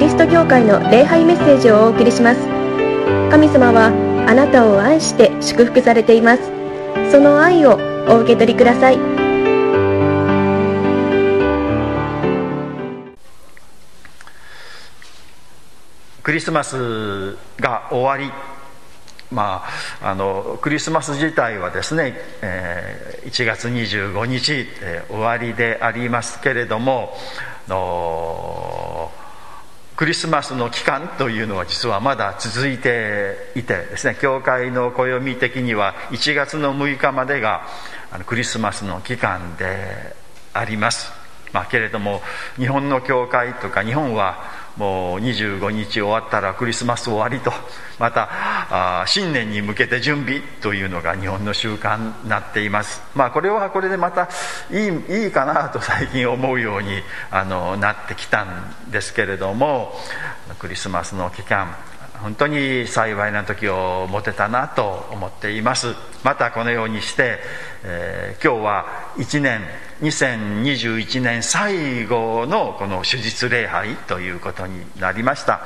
リスト教会の礼拝メッセージをお送りします。神様はあなたを愛して祝福されています。その愛をお受け取りください。クリスマスが終わり。まあ、あのクリスマス自体はですね、えー、1月25日、えー、終わりでありますけれどもあのクリスマスの期間というのは実はまだ続いていてですね教会の暦的には1月の6日までがクリスマスの期間であります、まあ、けれども日本の教会とか日本はもう25日終わったらクリスマス終わりとまたあ新年に向けて準備というのが日本の習慣になっています。まあこれはこれでまたいいいいかなと最近思うようにあのなってきたんですけれどもクリスマスの期間本当に幸いな時を持てたなと思っています。またこのようにして、えー、今日は1年2021年最後のこの手術礼拝ということになりました。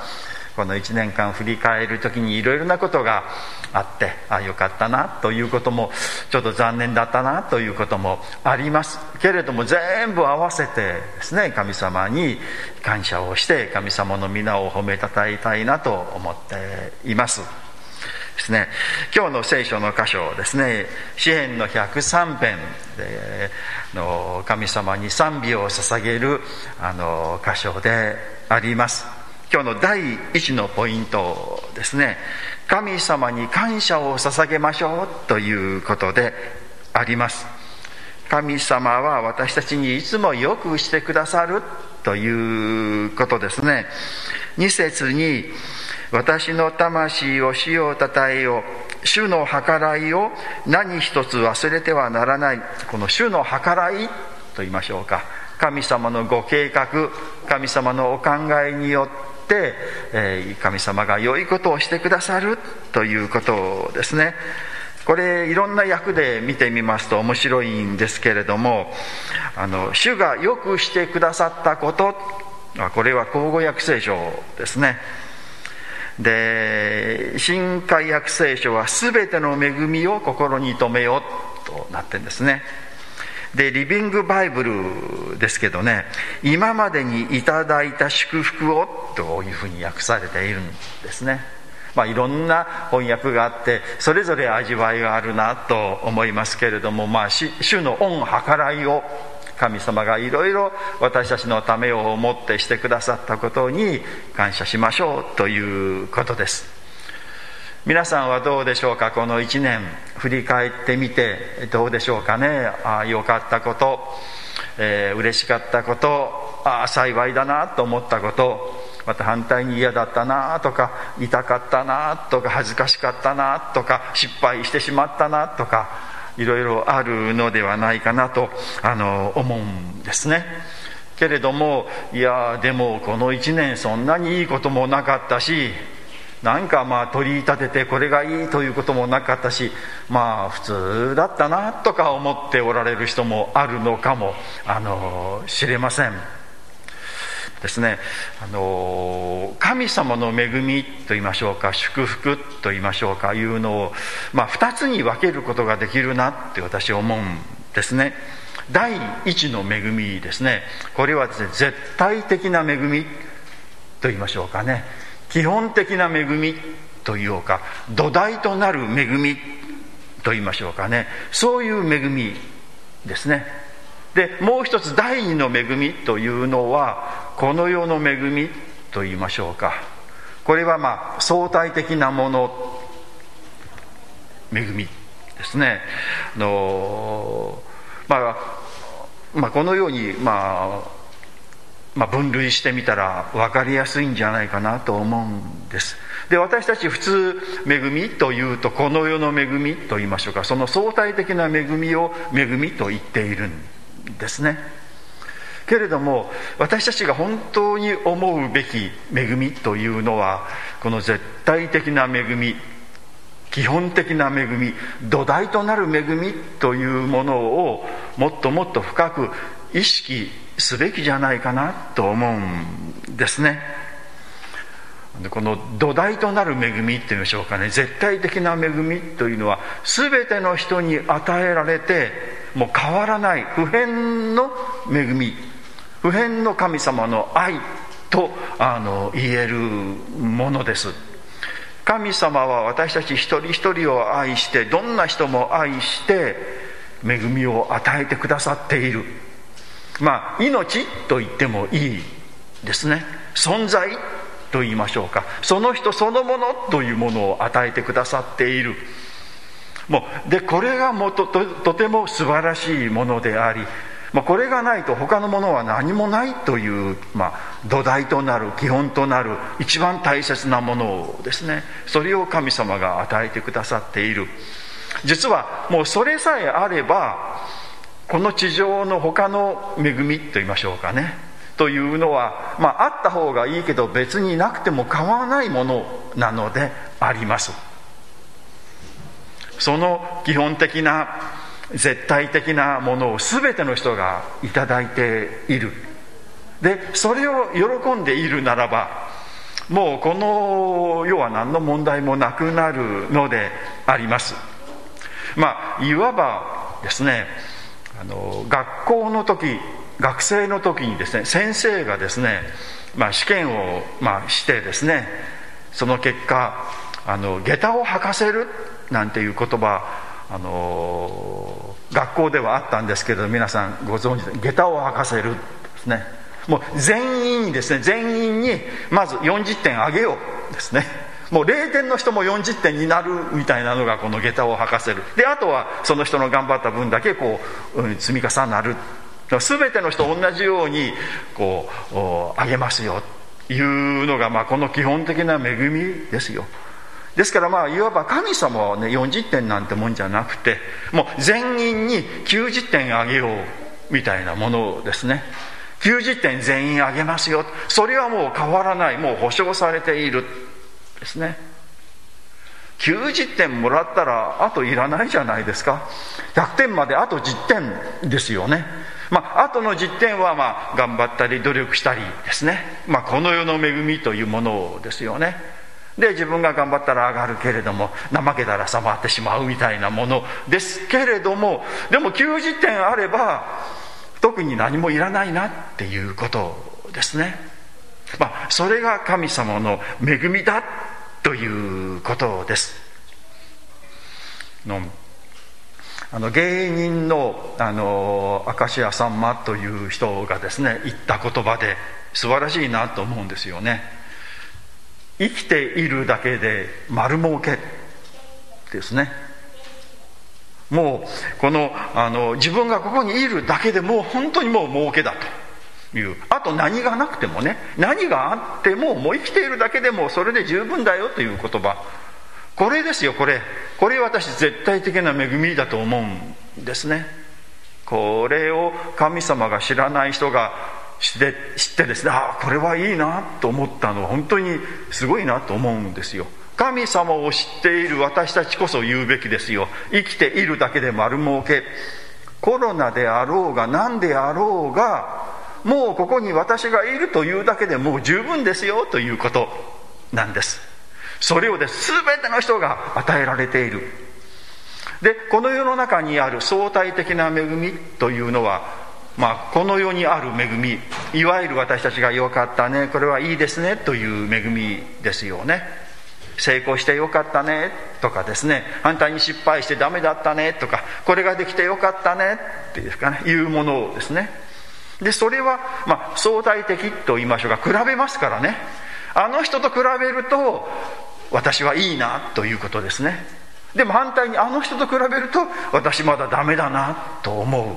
この1年間振り返る時にいろいろなことがあってああよかったなということもちょっと残念だったなということもありますけれども全部合わせてですね神様に感謝をして神様の皆を褒めたたえたいなと思っています。ですね今日の聖書の箇所ですね詩篇の103編で神様に賛美を捧げるあの箇所であります。今日の第一のポイントですね。神様に感謝を捧げましょうということであります。神様は私たちにいつもよくしてくださるということですね。2節に私の魂を主をたたえよ。主の計らいを何一つ忘れてはならない。この主の計らいと言いましょうか。神様のご計画神様のお考えによって、え神様が良いことをしてくださるということですね。これいろんな役で見てみますと面白いんですけれどもあの主がよくしてくださったことこれは口語訳聖書ですね。で新海訳聖書は全ての恵みを心に留めようとなってるんですね。でリビングバイブルですけどね今までにいただいた祝福をというふうに訳されているんですね。まあいろんな翻訳があってそれぞれ味わいがあるなと思いますけれどもまあ主の恩計らいを神様がいろいろ私たちのためを思ってしてくださったことに感謝しましょうということです。皆さんはどうでしょうか？この1年振り返ってみてどうでしょうかね？ああよかったこと、えー、嬉しかったことああ幸いだなと思ったことまた反対に嫌だったなとか痛かったなとか恥ずかしかったなとか失敗してしまったなとかいろいろあるのではないかなとあの思うんですね。けれどもいやでもこの1年そんなにいいこともなかったしなんかまあ取り立ててこれがいいということもなかったしまあ普通だったなとか思っておられる人もあるのかもあの知れません。ですね。あの神様の恵みと言いましょうか祝福と言いましょうかいうのを、まあ、2つに分けることができるなって私思うんですね。第一の恵みですね。これはですね絶対的な恵みと言いましょうかね。基本的な恵みというか土台となる恵みと言いましょうかね。そういう恵みですね。でもう一つ第二の恵みというのはこの世の恵みと言いましょうか。これはまあ相対的なもの恵みですね。あの、まあ、まあこのようにまあまあ、分類してみたら分かりやすいんじゃないかなと思うんです。で私たち普通恵みというとこの世の恵みと言いましょうか。その相対的な恵みを恵みと言っているんですね。けれども私たちが本当に思うべき恵みというのはこの絶対的な恵み基本的な恵み土台となる恵みというものをもっともっと深く意識すべきじゃないかなと思うんですね。この土台となる恵みっていうんでしょうかね。絶対的な恵みというのは全ての人に与えられてもう変わらない普遍の恵み。普遍の神様の愛とあの言えるものです。神様は私たち一人一人を愛してどんな人も愛して恵みを与えてくださっている。まあ命と言ってもいいですね。存在と言いましょうか。その人そのものというものを与えてくださっている。もうでこれがもとととても素晴らしいものであり、まあ、これがないと他のものは何もないという、まあ、土台となる基本となる一番大切なものをですね。それを神様が与えてくださっている。実はもうそれさえあればこの地上の他の恵みと言いましょうかね。というのは、まあ、あった方がいいけど別になくても構わないものなのであります。その基本的な絶対的なものを全ての人が頂いている。でそれを喜んでいるならばもうこの世は何の問題もなくなるのであります。まあいわばですねあの学校の時学生の時にですね先生がですね、まあ、試験を、まあ、してですねその結果あの下駄を履かせるなんていう言葉あの学校ではあったんですけど皆さんご存知で下駄を履かせるですね。もう全員にですね全員にまず40点あげようですね。もう0点の人も40点になるみたいなのがこの下駄を履かせる。であとはその人の頑張った分だけこう、うん、積み重なる。全ての人同じようにこうあげますよ。というのが、まあ、この基本的な恵みですよ。ですからまあいわば神様はね40点なんてもんじゃなくてもう全員に90点あげようみたいなものですね。90点全員あげますよ。それはもう変わらない。もう保証されている。ですね。90点もらったらあといらないじゃないですか。100点まであと10点ですよね。まあ後の実点はまあ頑張ったり努力したりですね、まあ、この世の恵みというものですよね。で自分が頑張ったら上がるけれども怠けたら下回ってしまうみたいなものですけれどもでも90点あれば特に何もいらないなっていうことですね。まあそれが神様の恵みだということです。のあの芸人のあの明石家さんまという人がですね言った言葉で素晴らしいなと思うんですよね。生きているだけで丸儲けですね。もうこのあの自分がここにいるだけでもう本当にもう儲けだと。いう。あと何がなくてもね何があってももう生きているだけでもそれで十分だよという言葉。これですよこれ。これ私絶対的な恵みだと思うんですね。これを神様が知らない人が知ってですねああこれはいいなと思ったのは本当にすごいなと思うんですよ。神様を知っている私たちこそ言うべきですよ。生きているだけで丸儲け。コロナであろうが何であろうがもうここに私がいるというだけでもう十分ですよということなんです。それをです。全ての人が与えられている。でこの世の中にある相対的な恵みというのはまあ、この世にある恵みいわゆる私たちがよかったねこれはいいですねという恵みですよね。成功してよかったねとかですね。反対に失敗してダメだったねとかこれができてよかったねっていうかねいうものをですね。でそれは、まあ、相対的と言いましょうか比べますからね。あの人と比べると私はいいなということですね。でも反対にあの人と比べると私まだダメだなと思う。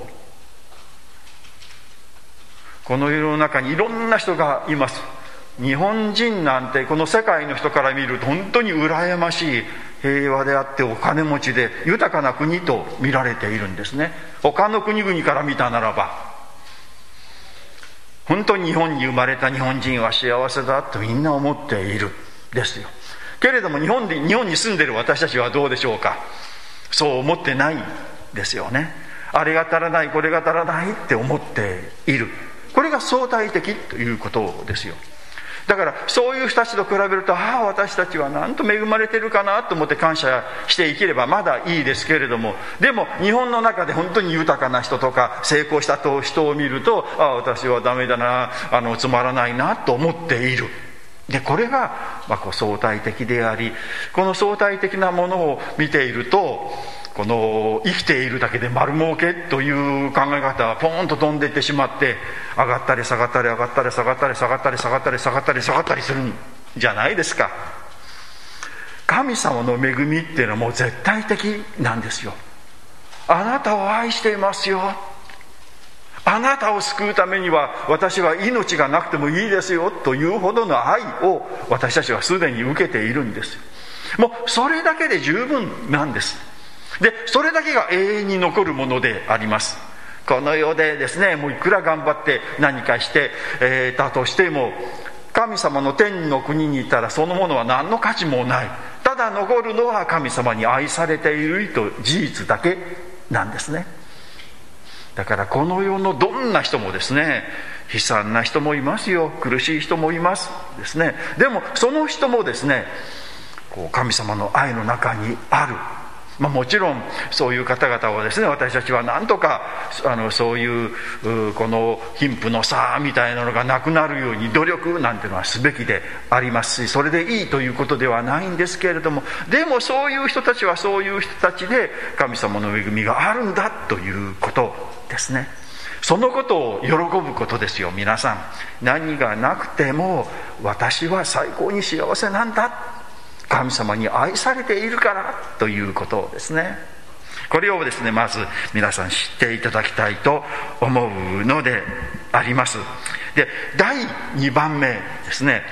この世の中にいろんな人がいます。日本人なんてこの世界の人から見ると本当に羨ましい平和であってお金持ちで豊かな国と見られているんですね。他の国々から見たならば。本当に日本に生まれた日本人は幸せだとみんな思っている。ですよ。けれども日本で日本に住んでる私たちはどうでしょうか？そう思ってないですよね。あれが足らないこれが足らないって思っている。これが相対的ということですよ。だからそういう人たちと比べるとああ私たちはなんと恵まれてるかなと思って感謝して生きればまだいいですけれども。でも日本の中で本当に豊かな人とか成功した人を見るとああ私はダメだなあのつまらないなと思っている。でこれが、まあ、こう相対的でありこの相対的なものを見ているとこの生きているだけで丸儲けという考え方はポーンと飛んでいってしまって上がったり下がったり上がったり下がったり下がったり下がったり下がったり下がったりするんじゃないですか。神様の恵みっていうのはもう絶対的なんですよ。あなたを愛していますよ。あなたを救うためには私は命がなくてもいいですよというほどの愛を私たちはすでに受けているんです。もうそれだけで十分なんです。でそれだけが永遠に残るものであります。この世でですねもういくら頑張って何かして、えー、たとしても神様の天の国にいたらそのものは何の価値もない。ただ残るのは神様に愛されていると事実だけなんですね。だからこの世のどんな人もですね悲惨な人もいますよ苦しい人もいますですね。でもその人もですねこう神様の愛の中にある。まあ、もちろんそういう方々をですね私たちは何とかあのそういうこの貧富の差みたいなのがなくなるように努力なんてのはすべきでありますしそれでいいということではないんですけれどもでもそういう人たちはそういう人たちで神様の恵みがあるんだということですね。そのことを喜ぶことですよ皆さん。何がなくても私は最高に幸せなんだ神様に愛されているからということですね。これをですねまず皆さん知っていただきたいと思うのであります。で第2番目ですね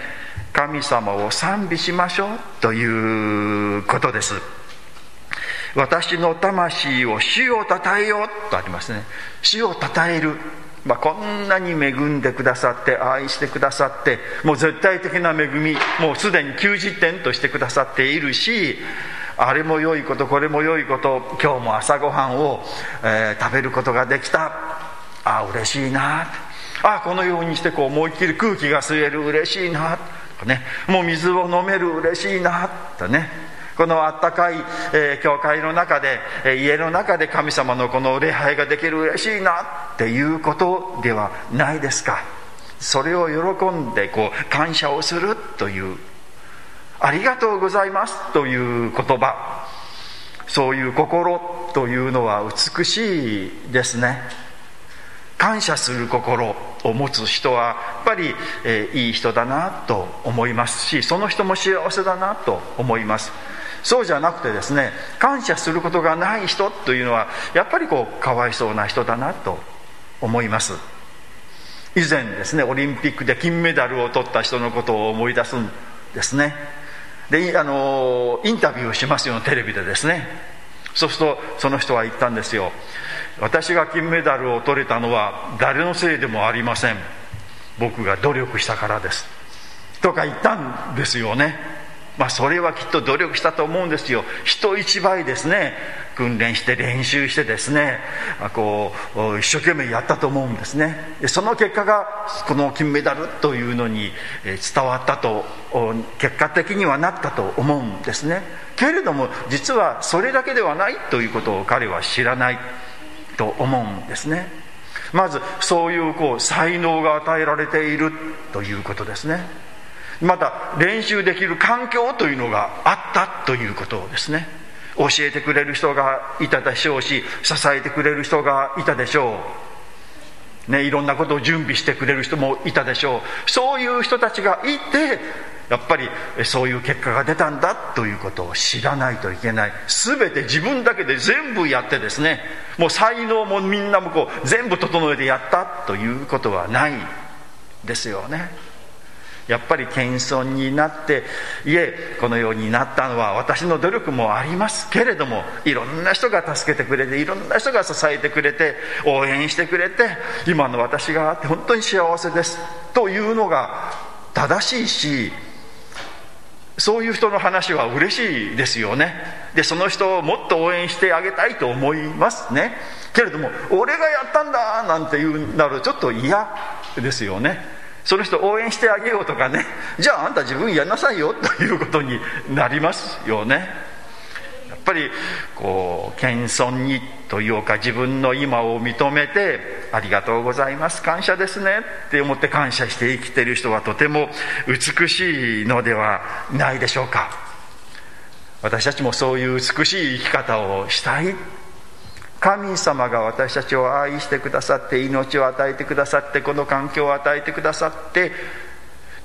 神様を賛美しましょうということです。私の魂を主をたたえようとありますね。主をたたえる。まあ、こんなに恵んでくださって愛してくださってもう絶対的な恵みもうすでに90点としてくださっているしあれも良いことこれも良いこと今日も朝ごはんを、えー、食べることができた。ああ嬉しいな。ああこのようにしてこう思いっきり空気が吸える嬉しいな。とね、もう水を飲める嬉しいな。とね。このあったかい、えー、教会の中で、えー、家の中で神様のこの礼拝ができる嬉しいなっていうことではないですか。それを喜んでこう感謝をするというありがとうございますという言葉。そういう心というのは美しいですね。感謝する心を持つ人はやっぱり、えー、いい人だなと思いますしその人も幸せだなと思います。そうじゃなくてですね感謝することがない人というのはやっぱりこうかわいそうな人だなと思います。以前ですねオリンピックで金メダルを取った人のことを思い出すんですね。であのインタビューをしますよテレビでですね。そうするとその人は言ったんですよ私が金メダルを取れたのは誰のせいでもありません。僕が努力したからですとか言ったんですよね。まあ、それはきっと努力したと思うんですよ。人一倍ですね。訓練して練習してですね。こう一生懸命やったと思うんですね。その結果がこの金メダルというのに伝わったと結果的にはなったと思うんですね。けれども実はそれだけではないということを彼は知らないと思うんですね。まずそういうこう才能が与えられているということですね。また練習できる環境というのがあったということですね。教えてくれる人がいたでしょうし支えてくれる人がいたでしょう、ね、いろんなことを準備してくれる人もいたでしょう。そういう人たちがいてやっぱりそういう結果が出たんだということを知らないといけない。全て自分だけで全部やってですね。もう才能もみんなもこう全部整えてやったということはないですよね。やっぱり謙遜になっていえこのようになったのは私の努力もありますけれどもいろんな人が助けてくれていろんな人が支えてくれて応援してくれて今の私があって本当に幸せです。というのが正しいしそういう人の話は嬉しいですよね。でその人をもっと応援してあげたいと思いますね。けれども俺がやったんだなんて言うなるちょっと嫌ですよね。その人応援してあげようとかね。じゃああんた自分やんなさいよ。ということになりますよね。やっぱりこう謙遜にというか自分の今を認めてありがとうございます。感謝ですね。って思って感謝して生きてる人はとても美しいのではないでしょうか。私たちもそういう美しい生き方をしたい。神様が私たちを愛してくださって命を与えてくださってこの環境を与えてくださって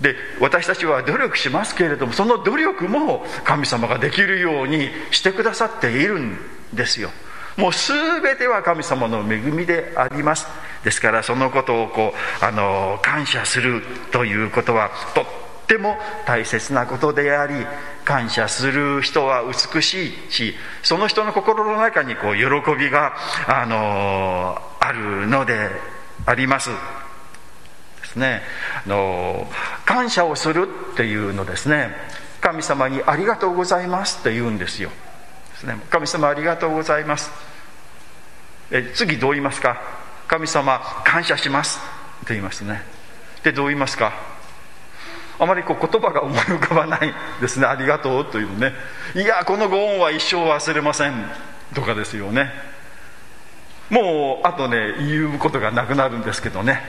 で私たちは努力しますけれどもその努力も神様ができるようにしてくださっているんですよ。もう全ては神様の恵みであります。ですからそのことをこうあの感謝するということはとっっても大切なことであり感謝する人は美しいしその人の心の中にこう喜びがあのあるのであります。ですね。あの感謝をするっていうのですね。神様にありがとうございますって言うんですよ。ですね。神様ありがとうございます。え次どう言いますか？神様感謝しますと言いますね。でどう言いますか？あまりこう言葉が思い浮かばないですね。ありがとうというね。いやこのご恩は一生忘れません。とかですよね。もうあとね言うことがなくなるんですけどね。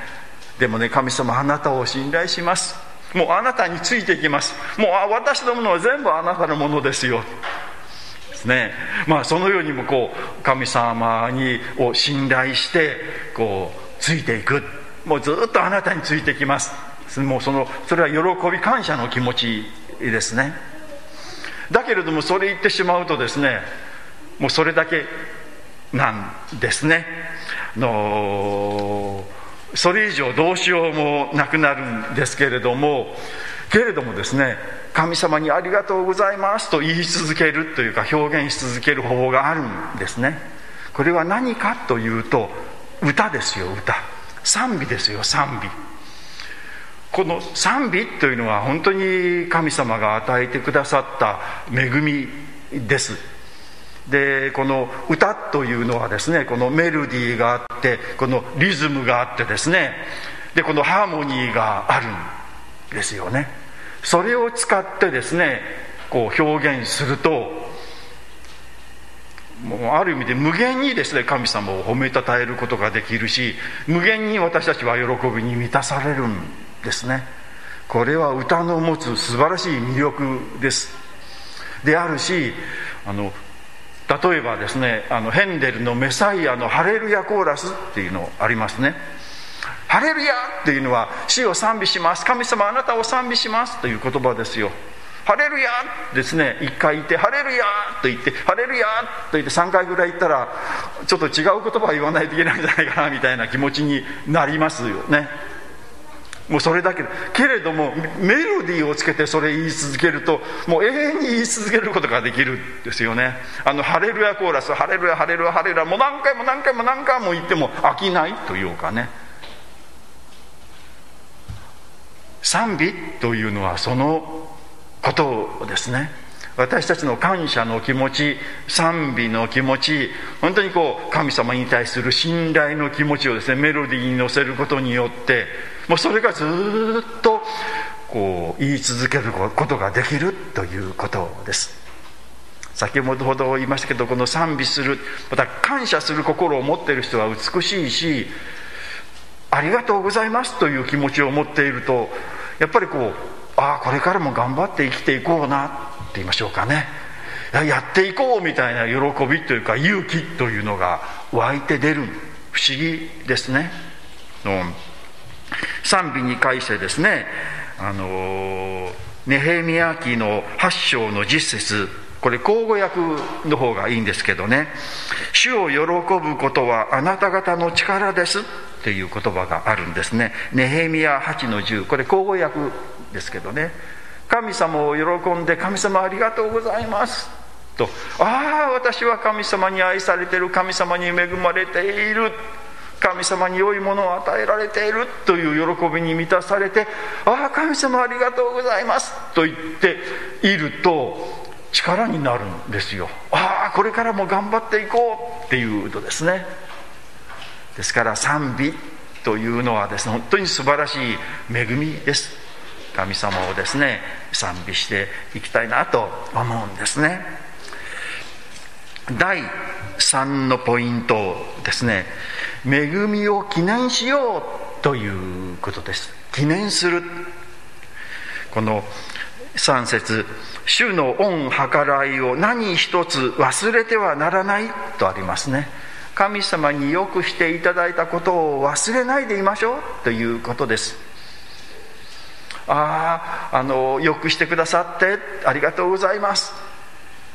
でもね神様あなたを信頼します。もうあなたについていきます。もう私のものは全部あなたのものですよ。ですね。まあそのようにもこう神様にを信頼してこうついていく。もうずっとあなたについてきます。もうそのそれは喜び感謝の気持ちですね。だけれどもそれ言ってしまうとですねもうそれだけなんですね。のそれ以上どうしようもなくなるんですけれどもけれどもですね神様にありがとうございますと言い続けるというか表現し続ける方法があるんですね。これは何かというと歌ですよ歌。賛美ですよ賛美。この賛美というのは本当に神様が与えてくださった恵みです。でこの歌というのはですねこのメロディーがあってこのリズムがあってですねでこのハーモニーがあるんですよね。それを使ってですねこう表現するともうある意味で無限にですね神様を褒めたたえることができるし無限に私たちは喜びに満たされるんですね。これは歌の持つ素晴らしい魅力です。であるしあの例えばですねあのヘンデルの「メサイアのハレルヤコーラス」っていうのありますね。ハレルヤっていうのは死を賛美します。神様あなたを賛美します。という言葉ですよ。ハレルヤですね。一回言ってハレルヤと言ってハレルヤと言って3回ぐらい言ったらちょっと違う言葉を言わないといけないんじゃないかなみたいな気持ちになりますよね。もうそれだけ。けれどもメロディーをつけてそれ言い続けるともう永遠に言い続けることができるんですよね。あのハレルヤコーラスハレルヤハレルヤハレルヤもう何回も何回も何回も言っても飽きないというかね。賛美というのはそのことですね。私たちの感謝の気持ち賛美の気持ち本当にこう神様に対する信頼の気持ちをですねメロディーに乗せることによってもうそれがずっとこう言い続けることができるということです。先ほど言いましたけどこの賛美するまた感謝する心を持っている人は美しいしありがとうございますという気持ちを持っているとやっぱりこうああこれからも頑張って生きていこうなって言いましょうかね。やっていこうみたいな喜びというか勇気というのが湧いて出る不思議ですね、うん。賛美に関してですね、あのネヘミヤ記の8章の実節これ口語訳の方がいいんですけどね「主を喜ぶことはあなた方の力です」っていう言葉があるんですね。ネヘミヤ8の10これ口語訳ですけどね神様を喜んで神様ありがとうございますとああ私は神様に愛されてる神様に恵まれている神様に良いものを与えられているという喜びに満たされてああ神様ありがとうございますと言っていると力になるんですよ。ああこれからも頑張っていこうっていうとですね。ですから賛美というのはですね本当に素晴らしい恵みです。神様をですね賛美していきたいなと思うんですね。第3のポイントですね恵みを記念しようということです。記念する。この3節主の恩計らいを何一つ忘れてはならないとありますね。神様によくしていただいたことを忘れないでいましょうということです。あああのよくしてくださってありがとうございます。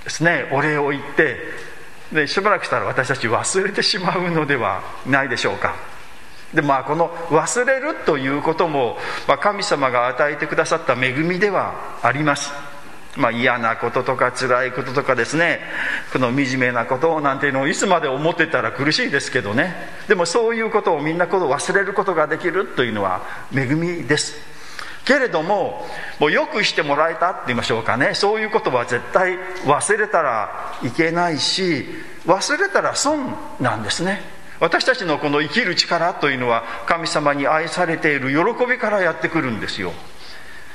ですねお礼を言ってでしばらくしたら私たち忘れてしまうのではないでしょうか。でまあこの忘れるということも、まあ、神様が与えてくださった恵みではあります。まあ、嫌なこととか辛いこととかですね。この惨めなことなんていうのをいつまで思ってたら苦しいですけどね。でもそういうことをみんなこと忘れることができるというのは恵みです。けれどももうよくしてもらえたって言いましょうかね。そういうことは絶対忘れたらいけないし忘れたら損なんですね。私たちのこの生きる力というのは神様に愛されている喜びからやってくるんですよ。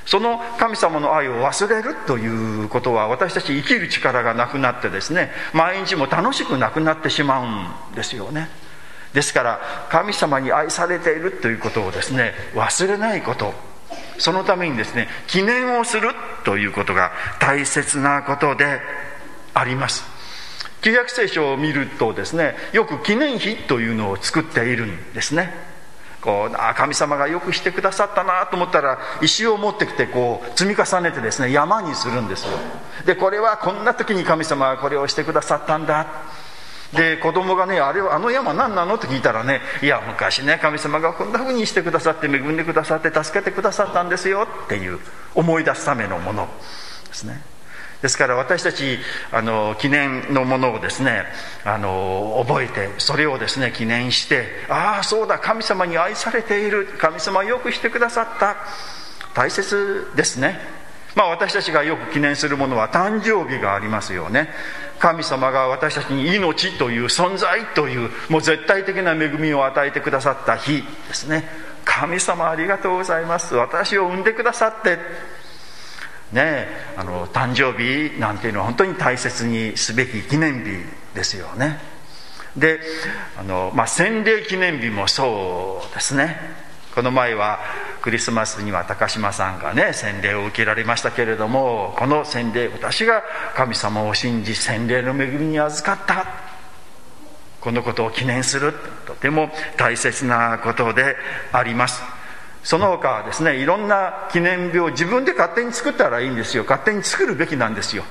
その神様の愛を忘れるということは私たち生きる力がなくなってですね毎日も楽しくなくなってしまうんですよね。ですから神様に愛されているということをですね忘れないこと。そのためにですね記念をするということが大切なことであります。旧約聖書を見るとですねよく記念碑というのを作っているんですね。こうあ神様がよくしてくださったなと思ったら石を持ってきてこう積み重ねてですね山にするんですよ。でこれはこんな時に神様がこれをしてくださったんだ。で子供がねあれあの山何なのって聞いたらねいや昔ね神様がこんな風にしてくださって恵んでくださって助けてくださったんですよっていう思い出すためのもの。ですね。ですから私たちあの記念のものをですねあの覚えてそれをですね記念してああそうだ神様に愛されている神様よくしてくださった。大切ですね。まあ私たちがよく記念するものは誕生日がありますよね。神様が私たちに命という存在というもう絶対的な恵みを与えてくださった日ですね。神様ありがとうございます。私を産んでくださって。ねあの誕生日なんていうのは本当に大切にすべき記念日ですよね。であの、まあ、洗礼記念日もそうですね。この前はクリスマスには高島さんがね洗礼を受けられましたけれどもこの洗礼私が神様を信じ洗礼の恵みに預かった。このことを記念するとても大切なことであります。その他はですねいろんな記念日を自分で勝手に作ったらいいんですよ。勝手に作るべきなんですよ。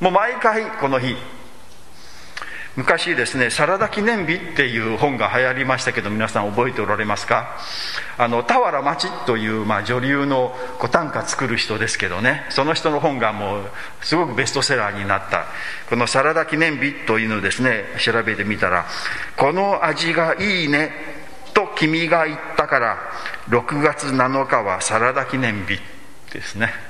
もう毎回この日昔ですね「サラダ記念日」っていう本が流行りましたけど皆さん覚えておられますか？あの俵町という、まあ、女流の短歌作る人ですけどねその人の本がもうすごくベストセラーになった。この「サラダ記念日」というのをですね調べてみたら「この味がいいね」と君が言ったから6月7日はサラダ記念日ですね。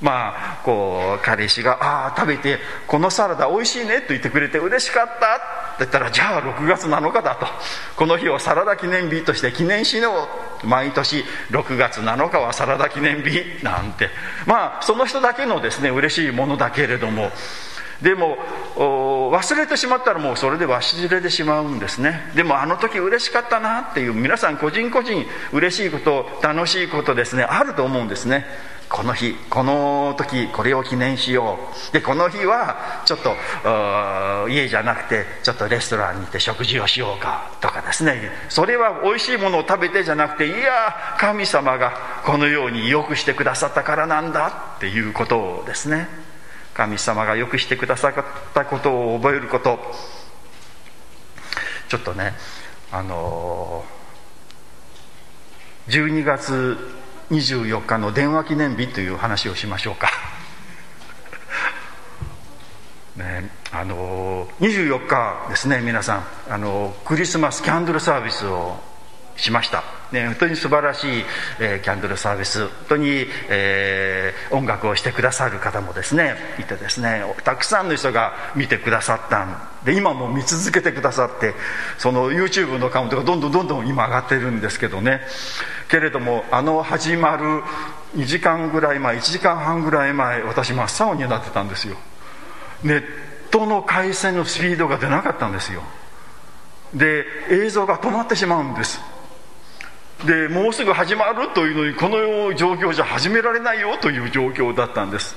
まあこう彼氏が「ああ食べてこのサラダ美味しいね」と言ってくれて嬉しかったって言ったらじゃあ6月7日だとこの日をサラダ記念日として記念しよう毎年6月7日はサラダ記念日。なんて。まあその人だけのですね嬉しいものだけれども。でも忘れてしまったらもうそれで忘れてしまうんですね。でもあの時嬉しかったなっていう皆さん個人個人嬉しいこと楽しいことですねあると思うんですね。この日この時これを記念しよう。でこの日はちょっと家じゃなくてちょっとレストランに行って食事をしようかとかですね。それは美味しいものを食べてじゃなくていや神様がこのようによくしてくださったからなんだっていうことをですね。神様がよくしてくださったことを覚えること。ちょっとねあの12月24日の電話記念日という話をしましょうか。ねあの24日ですね皆さん。あのクリスマスキャンドルサービスをしました、ね、本当に素晴らしい、えー、キャンドルサービス。本当に、えー、音楽をしてくださる方もですねいてですねたくさんの人が見てくださったんで今も見続けてくださってその YouTube のカウントがどんどんどんどん今上がってるんですけどね。けれどもあの始まる2時間ぐらい前1時間半ぐらい前私真っ青になってたんですよ。ネットの回線のスピードが出なかったんですよ。で映像が止まってしまうんです。でもうすぐ始まるというのにこの状況じゃ始められないよという状況だったんです。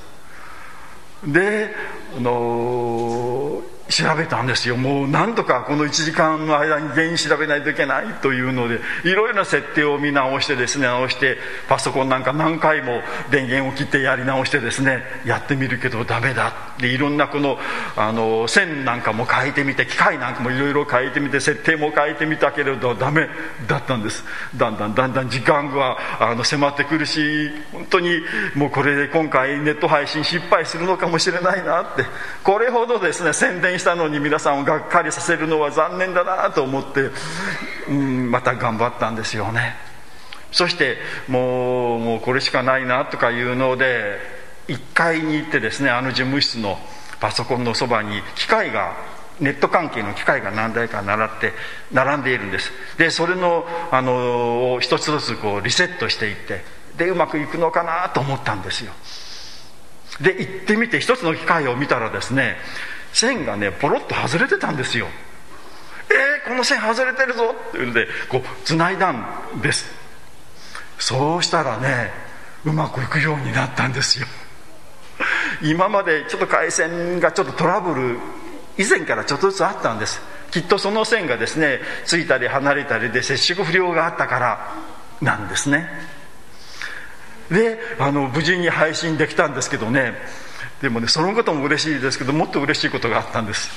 であのー調べたんですよ。もうなんとかこの1時間の間に原因調べないといけないというのでいろいろな設定を見直してですね直してパソコンなんか何回も電源を切ってやり直してですねやってみるけどダメだでいろんなこのあの線なんかも変えてみて機械なんかもいろいろ変えてみて設定も変えてみたけれどダメだったんです。だんだんだんだん時間があの迫ってくるし本当にもうこれで今回ネット配信失敗するのかもしれないなって。これほどですね宣伝したのに皆さんをがっかりさせるのは残念だなと思って、うん、また頑張ったんですよね。そしてもうもうこれしかないなとかいうので1階に行ってですねあの事務室のパソコンのそばに機械がネット関係の機械が何台か並って並んでいるんです。でそれのあの一つずつこうリセットしていってでうまくいくのかなと思ったんですよ。で行ってみて一つの機械を見たらですね線がねポロッと外れてたんですよ。えー、この線外れてるぞ！っていうんでこうつないだんです。そうしたらねうまくいくようになったんですよ。今までちょっと回線がちょっとトラブル以前からちょっとずつあったんです。きっとその線がですねついたり離れたりで接触不良があったからなんですね。であの無事に配信できたんですけどね。でもねそのことも嬉しいですけどもっと嬉しいことがあったんです。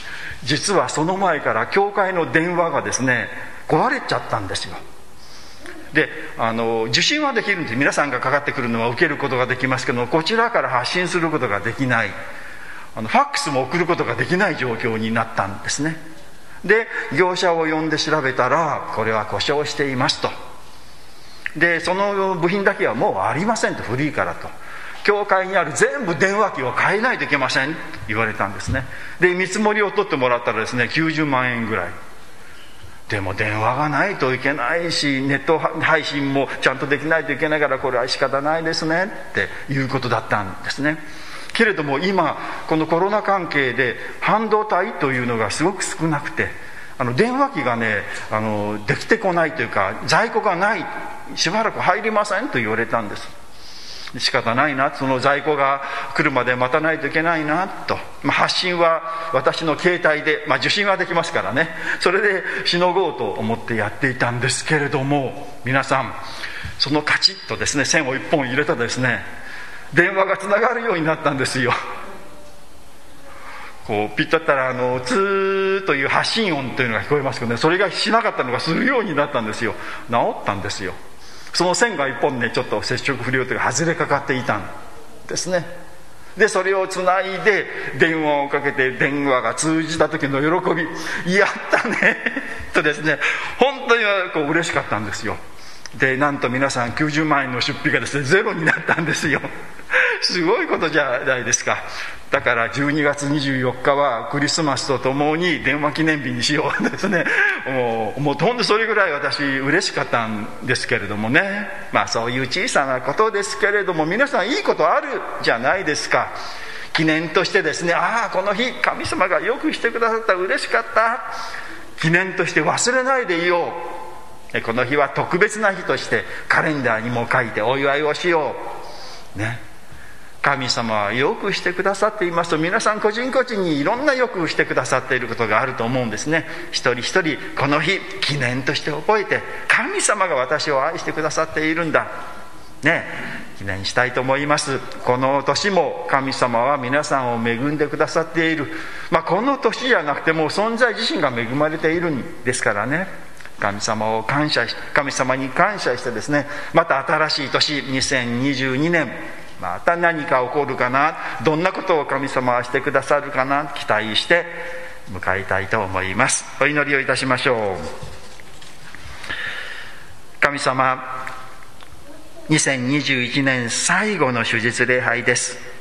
実はその前から教会の電話がですね壊れちゃったんですよ。であの受信はできるんで皆さんがかかってくるのは受けることができますけどこちらから発信することができない。あのファックスも送ることができない状況になったんですね。で業者を呼んで調べたらこれは故障していますと。でその部品だけはもうありませんと古いからと。教会にある全部電話機を変えないといけませんと言われたんですね。で見積もりを取ってもらったらですね90万円ぐらい。でも電話がないといけないしネット配信もちゃんとできないといけないからこれは仕方ないですねっていうことだったんですね。けれども今このコロナ関係で半導体というのがすごく少なくてあの電話機がねあのできてこないというか在庫がないしばらく入りませんと言われたんです。仕方ないな。その在庫が来るまで待たないといけないなと、まあ、発信は私の携帯で、まあ、受信はできますからね。それでしのごうと思ってやっていたんですけれども皆さんそのカチッとですね線を1本入れたですね電話がつながるようになったんですよ。こうピッとったらあのツーという発信音というのが聞こえますけどねそれがしなかったのがするようになったんですよ。治ったんですよ。その線が一本ねちょっと接触不良というか外れかかっていたんですね。でそれをつないで電話をかけて電話が通じた時の喜び。やったね。とですね本当にこう嬉しかったんですよ。でなんと皆さん90万円の出費がですねゼロになったんですよすごいことじゃないですか。だから12月24日はクリスマスとともに電話記念日にしようですね。もうもうほんとそれぐらい私嬉しかったんですけれどもね。まあそういう小さなことですけれども皆さんいいことあるじゃないですか。記念としてですねああこの日神様がよくしてくださった嬉しかった。記念として忘れないでいよう。この日は特別な日としてカレンダーにも書いてお祝いをしよう。ね。神様はよくしてくださっていますと皆さん個人個人にいろんなよくしてくださっていることがあると思うんですね。一人一人この日記念として覚えて神様が私を愛してくださっているんだ。ね。記念したいと思います。この年も神様は皆さんを恵んでくださっている、まあ、この年じゃなくても存在自身が恵まれているんですからね。神様を感謝し神様に感謝してですね。また新しい年2022年また何か起こるかな？どんなことを神様はしてくださるかな？期待して迎えたいと思います。お祈りをいたしましょう。神様2021年最後の手術礼拝です。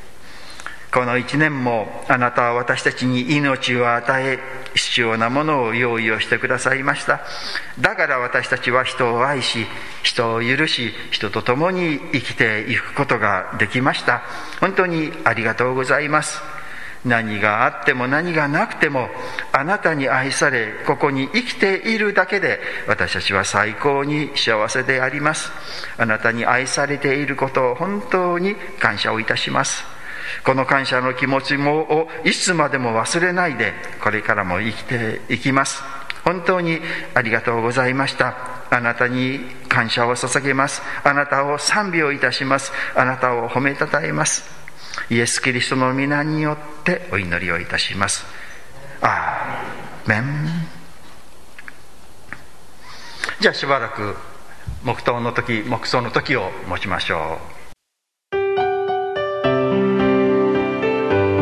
この1年もあなたは私たちに命を与え必要なものを用意をしてくださいました。だから私たちは人を愛し人を許し人と共に生きていくことができました。本当にありがとうございます。何があっても何がなくてもあなたに愛されここに生きているだけで私たちは最高に幸せであります。あなたに愛されていることを本当に感謝をいたします。この感謝の気持ちもをいつまでも忘れないでこれからも生きていきます。本当にありがとうございました。あなたに感謝を捧げます。あなたを賛美をいたします。あなたを褒めたたえます。イエス・キリストの皆によってお祈りをいたします。アーメン。じゃあしばらく黙祷の時黙想の時を持ちましょう。